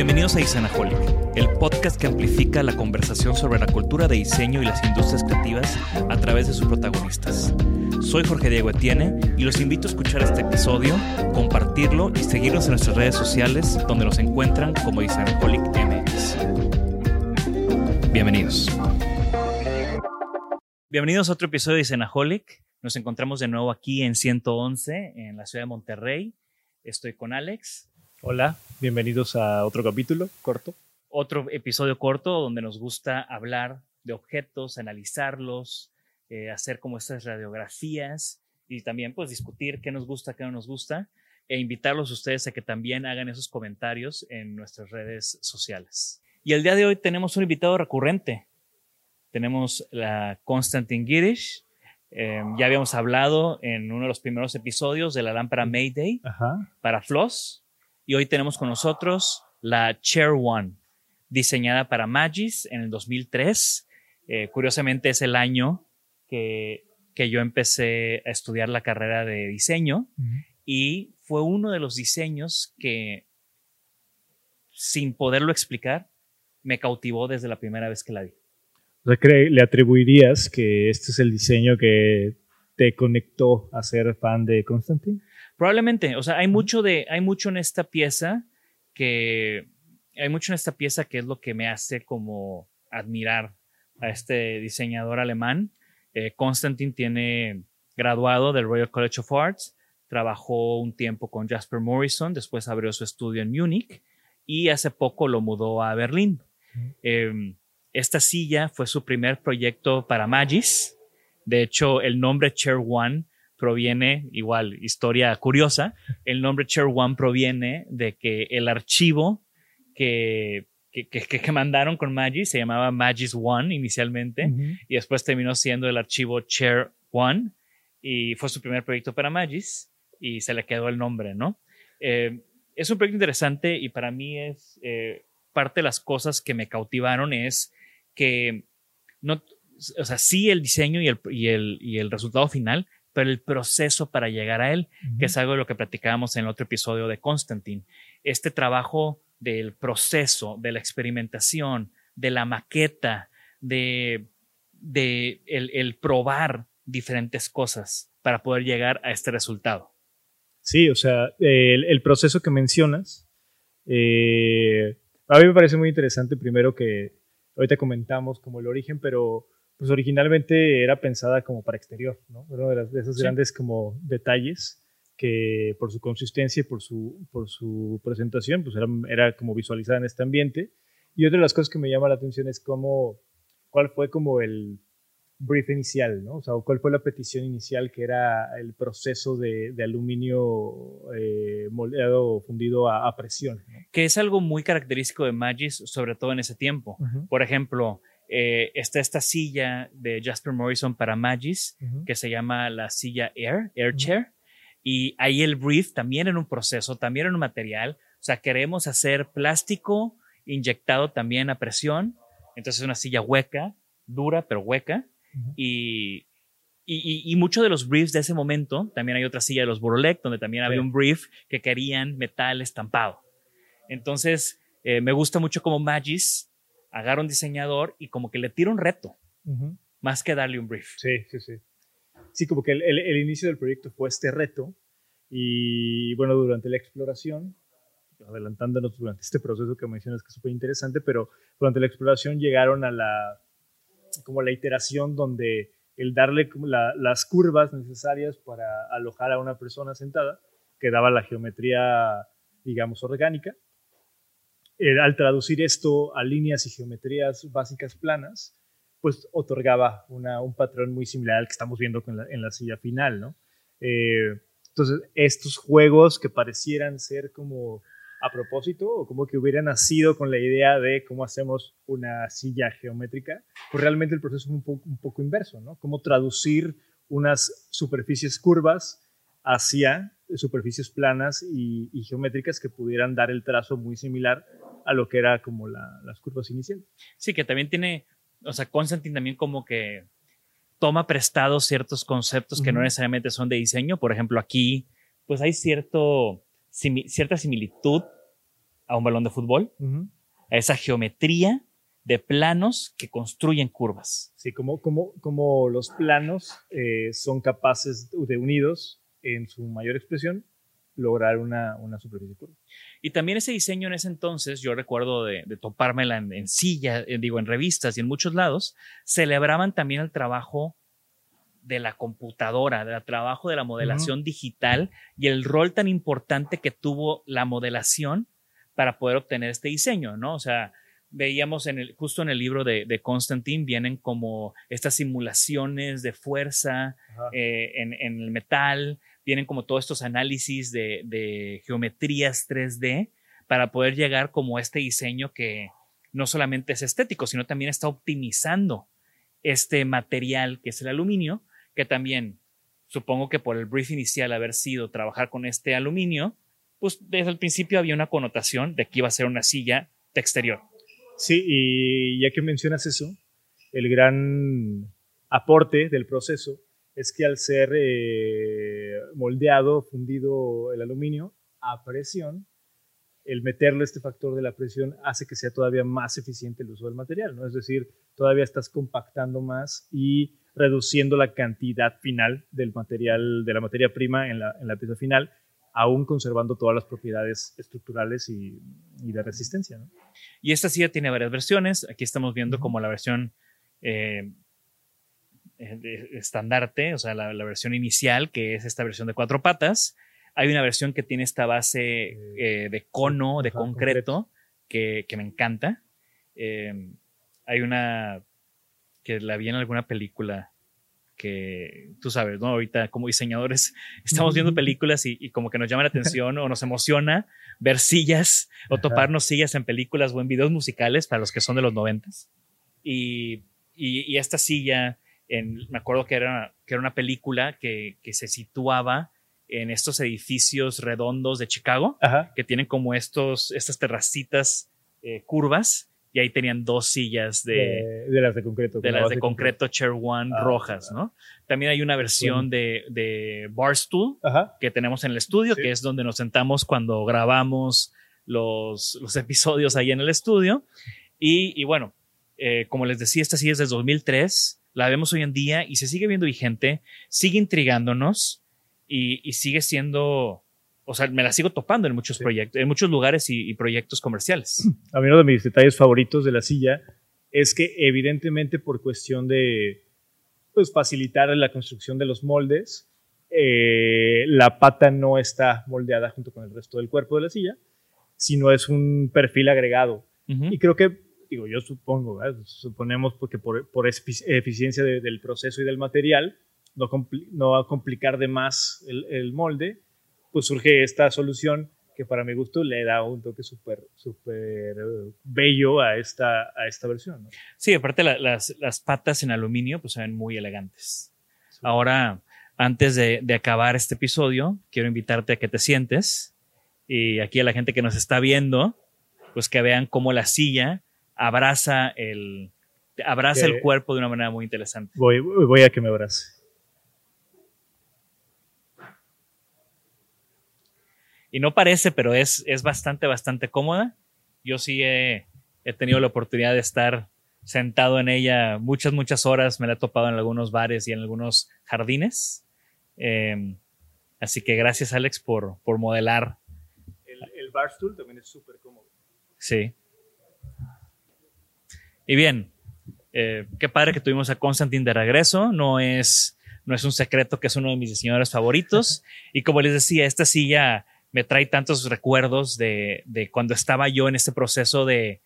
Bienvenidos a Isanaholic, el podcast que amplifica la conversación sobre la cultura de diseño y las industrias creativas a través de sus protagonistas. Soy Jorge Diego Etienne y los invito a escuchar este episodio, compartirlo y seguirnos en nuestras redes sociales donde nos encuentran como Isanaholic MX. Bienvenidos. Bienvenidos a otro episodio de Isanaholic. Nos encontramos de nuevo aquí en 111 en la ciudad de Monterrey. Estoy con Alex. Hola, bienvenidos a otro capítulo corto. Otro episodio corto donde nos gusta hablar de objetos, analizarlos, eh, hacer como estas radiografías y también pues discutir qué nos gusta, qué no nos gusta e invitarlos a ustedes a que también hagan esos comentarios en nuestras redes sociales. Y el día de hoy tenemos un invitado recurrente. Tenemos la Constantin Girish. Eh, ya habíamos hablado en uno de los primeros episodios de la lámpara Mayday Ajá. para Floss. Y hoy tenemos con nosotros la Chair One, diseñada para Magis en el 2003. Eh, curiosamente es el año que, que, yo empecé a estudiar la carrera de diseño uh -huh. y fue uno de los diseños que, sin poderlo explicar, me cautivó desde la primera vez que la vi. O sea, ¿le atribuirías que este es el diseño que te conectó a ser fan de Constantine? Probablemente, o sea, hay mucho de, hay mucho en esta pieza que, hay mucho en esta pieza que es lo que me hace como admirar a este diseñador alemán. Eh, Constantine tiene graduado del Royal College of Arts, trabajó un tiempo con Jasper Morrison, después abrió su estudio en Múnich y hace poco lo mudó a Berlín. Eh, esta silla fue su primer proyecto para Magis. De hecho, el nombre Chair One proviene, igual, historia curiosa, el nombre Chair One proviene de que el archivo que, que, que, que mandaron con Magis se llamaba Magis One inicialmente uh -huh. y después terminó siendo el archivo Chair One y fue su primer proyecto para Magis y se le quedó el nombre, ¿no? Eh, es un proyecto interesante y para mí es eh, parte de las cosas que me cautivaron es que no, o sea, sí el diseño y el, y el, y el resultado final, pero el proceso para llegar a él, uh -huh. que es algo de lo que platicábamos en el otro episodio de Constantine. Este trabajo del proceso, de la experimentación, de la maqueta, de, de el, el probar diferentes cosas para poder llegar a este resultado. Sí, o sea, el, el proceso que mencionas, eh, a mí me parece muy interesante primero que ahorita comentamos como el origen, pero pues originalmente era pensada como para exterior, ¿no? Uno de, las, de esos sí. grandes como detalles que por su consistencia y por su, por su presentación, pues era, era, como visualizada en este ambiente. Y otra de las cosas que me llama la atención es cómo, cuál fue como el brief inicial, ¿no? O sea, cuál fue la petición inicial que era el proceso de, de aluminio eh, moldeado o fundido a, a presión. ¿no? Que es algo muy característico de Magis, sobre todo en ese tiempo. Uh -huh. Por ejemplo, eh, está esta silla de Jasper Morrison para Magis, uh -huh. que se llama la silla Air, Air Chair. Uh -huh. Y ahí el brief también en un proceso, también en un material. O sea, queremos hacer plástico inyectado también a presión. Entonces es una silla hueca, dura pero hueca. y, y, y, muchos de los briefs de ese momento, también hay otra silla de los Burlek, donde también había un brief que querían metal estampado. Entonces, eh, me gusta mucho como Magis agarra un diseñador y como que le tira un reto, más que darle un brief. Sí, sí, sí. Sí, como que el, el, inicio del proyecto fue este reto y bueno, durante la exploración, adelantándonos durante este proceso que mencionas que es súper interesante, pero durante la exploración llegaron a la, como la iteración donde el darle las curvas necesarias para alojar a una persona sentada, que daba la geometría, digamos, orgánica. Eh, al traducir esto a líneas y geometrías básicas planas, pues otorgaba un patrón muy similar al que estamos viendo en la, silla final, ¿no? Eh, entonces, estos juegos que parecieran ser como a propósito o como que hubiera nacido con la idea de cómo hacemos una silla geométrica, pues realmente el proceso es un un poco inverso, ¿no? Cómo traducir unas superficies curvas hacia superficies planas y, geométricas que pudieran dar el trazo muy similar a lo que era como las curvas iniciales. Sí, que también tiene, o sea, Constantine también como que toma prestados ciertos conceptos que no necesariamente son de diseño. Por ejemplo, aquí, pues hay cierto cierta similitud a un balón de fútbol, a esa geometría de planos que construyen curvas. Sí, como, como, como los planos eh, son capaces de unidos en su mayor expresión lograr una, una superficie curva. Y también ese diseño en ese entonces, yo recuerdo de, topármela en, en silla, eh, digo, en revistas y en muchos lados, celebraban también el trabajo de la computadora, del trabajo de la modelación digital y el rol tan importante que tuvo la modelación para poder obtener este diseño, ¿no? O sea, veíamos en el, justo en el libro de, de Constantine, vienen como estas simulaciones de fuerza eh, en, el metal, vienen como todos estos análisis de, geometrías 3D para poder llegar como este diseño que no solamente es estético, sino también está optimizando este material que es el aluminio que también supongo que por el brief inicial haber sido trabajar con este aluminio, pues desde el principio había una connotación de que iba a ser una silla de exterior. Sí, y ya que mencionas eso, el gran aporte del proceso es que al ser eh, moldeado, fundido el aluminio a presión, el meterle este factor de la presión hace que sea todavía más eficiente el uso del material, ¿no? Es decir, todavía estás compactando más y reduciendo la cantidad final del material, de la materia prima en la, en la pieza final, aún conservando todas las propiedades estructurales y, y de resistencia. ¿no? Y esta silla tiene varias versiones. Aquí estamos viendo como la versión eh estandarte, o sea, la, la, versión inicial, que es esta versión de cuatro patas. Hay una versión que tiene esta base eh, de cono, de concreto, Que, que, me encanta. Eh, hay una que la vi en alguna película que tú sabes, ¿no? Ahorita como diseñadores estamos viendo películas y, como que nos llama la atención o nos emociona ver sillas o toparnos sillas en películas o en videos musicales para los que son de los noventas. Y, y, esta silla, en, me acuerdo que era, que era una película que, que se situaba en estos edificios redondos de Chicago, que tienen como estos, estas terracitas eh, curvas y ahí tenían dos sillas de, de, las de concreto. De las de concreto, Chair One ah, rojas, ¿no? También hay una versión de, de Barstool que tenemos en el estudio, que es donde nos sentamos cuando grabamos los, los episodios ahí en el estudio. Y, y bueno, eh, como les decía, esta silla es del 2003, la vemos hoy en día y se sigue viendo vigente, sigue intrigándonos y, y sigue siendo o sea, me la sigo topando en muchos proyectos, en muchos lugares y, proyectos comerciales. A mí uno de mis detalles favoritos de la silla es que evidentemente por cuestión de pues, facilitar la construcción de los moldes, eh, la pata no está moldeada junto con el resto del cuerpo de la silla, sino es un perfil agregado. Y creo que, digo, yo supongo, suponemos porque por, por eficiencia del proceso y del material, no, no va a complicar de más el, el molde, pues surge esta solución que para mi gusto le da un toque súper súper bello a esta, a esta versión. Sí, aparte las, las, patas en aluminio pues se ven muy elegantes. Ahora, antes de, de, acabar este episodio, quiero invitarte a que te sientes y aquí a la gente que nos está viendo, pues que vean cómo la silla abraza el, abraza Que- el cuerpo de una manera muy interesante. Voy, voy a que me abrace. Y no parece, pero es, es bastante, bastante cómoda. Yo sí he, he tenido la oportunidad de estar sentado en ella muchas, muchas horas. Me la he topado en algunos bares y en algunos jardines. Eh, así que gracias, Alex, por, por modelar. El, el barstool también es súper cómodo. Sí. Y bien, eh, qué padre que tuvimos a Constantine de regreso. No es, no es un secreto que es uno de mis diseñadores favoritos. Y como les decía, esta silla me trae tantos recuerdos de, de cuando estaba yo en este proceso de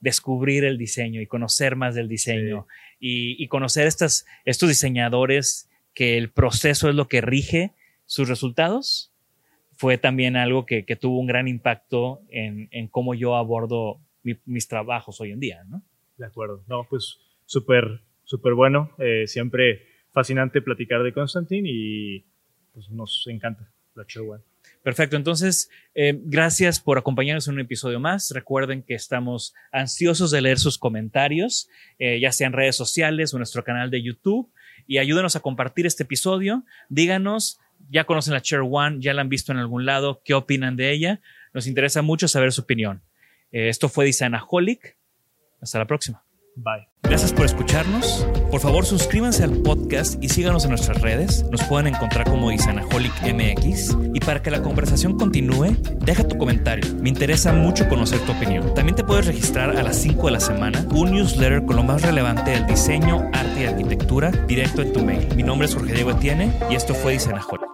descubrir el diseño y conocer más del diseño y, y conocer estas, estos diseñadores que el proceso es lo que rige sus resultados. Fue también algo que, que tuvo un gran impacto en, en cómo yo abordo mi- mis trabajos hoy en día, ¿no? De acuerdo. No, pues súper, súper bueno. Eh, siempre fascinante platicar de Constantine y pues nos encanta la show. One. Perfecto, entonces, eh, gracias por acompañarnos en un episodio más. Recuerden que estamos ansiosos de leer sus comentarios, eh, ya sea en redes sociales o nuestro canal de YouTube, y ayúdenos a compartir este episodio. Díganos, ya conocen la Chair One, ya la han visto en algún lado, qué opinan de ella. Nos interesa mucho saber su opinión. Eh, esto fue Designaholic. Hasta la próxima. Bye. Gracias por escucharnos. Por favor, suscríbanse al podcast y síganos en nuestras redes. Nos pueden encontrar como Isanaholic MX. Y para que la conversación continúe, deja tu comentario. Me interesa mucho conocer tu opinión. También te puedes registrar a las 5 de la semana un newsletter con lo más relevante del diseño, arte y arquitectura directo en tu mail. Mi nombre es Jorge Diego Etienne y esto fue Isanaholic.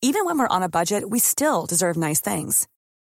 Even when we're on a budget, we still deserve nice things.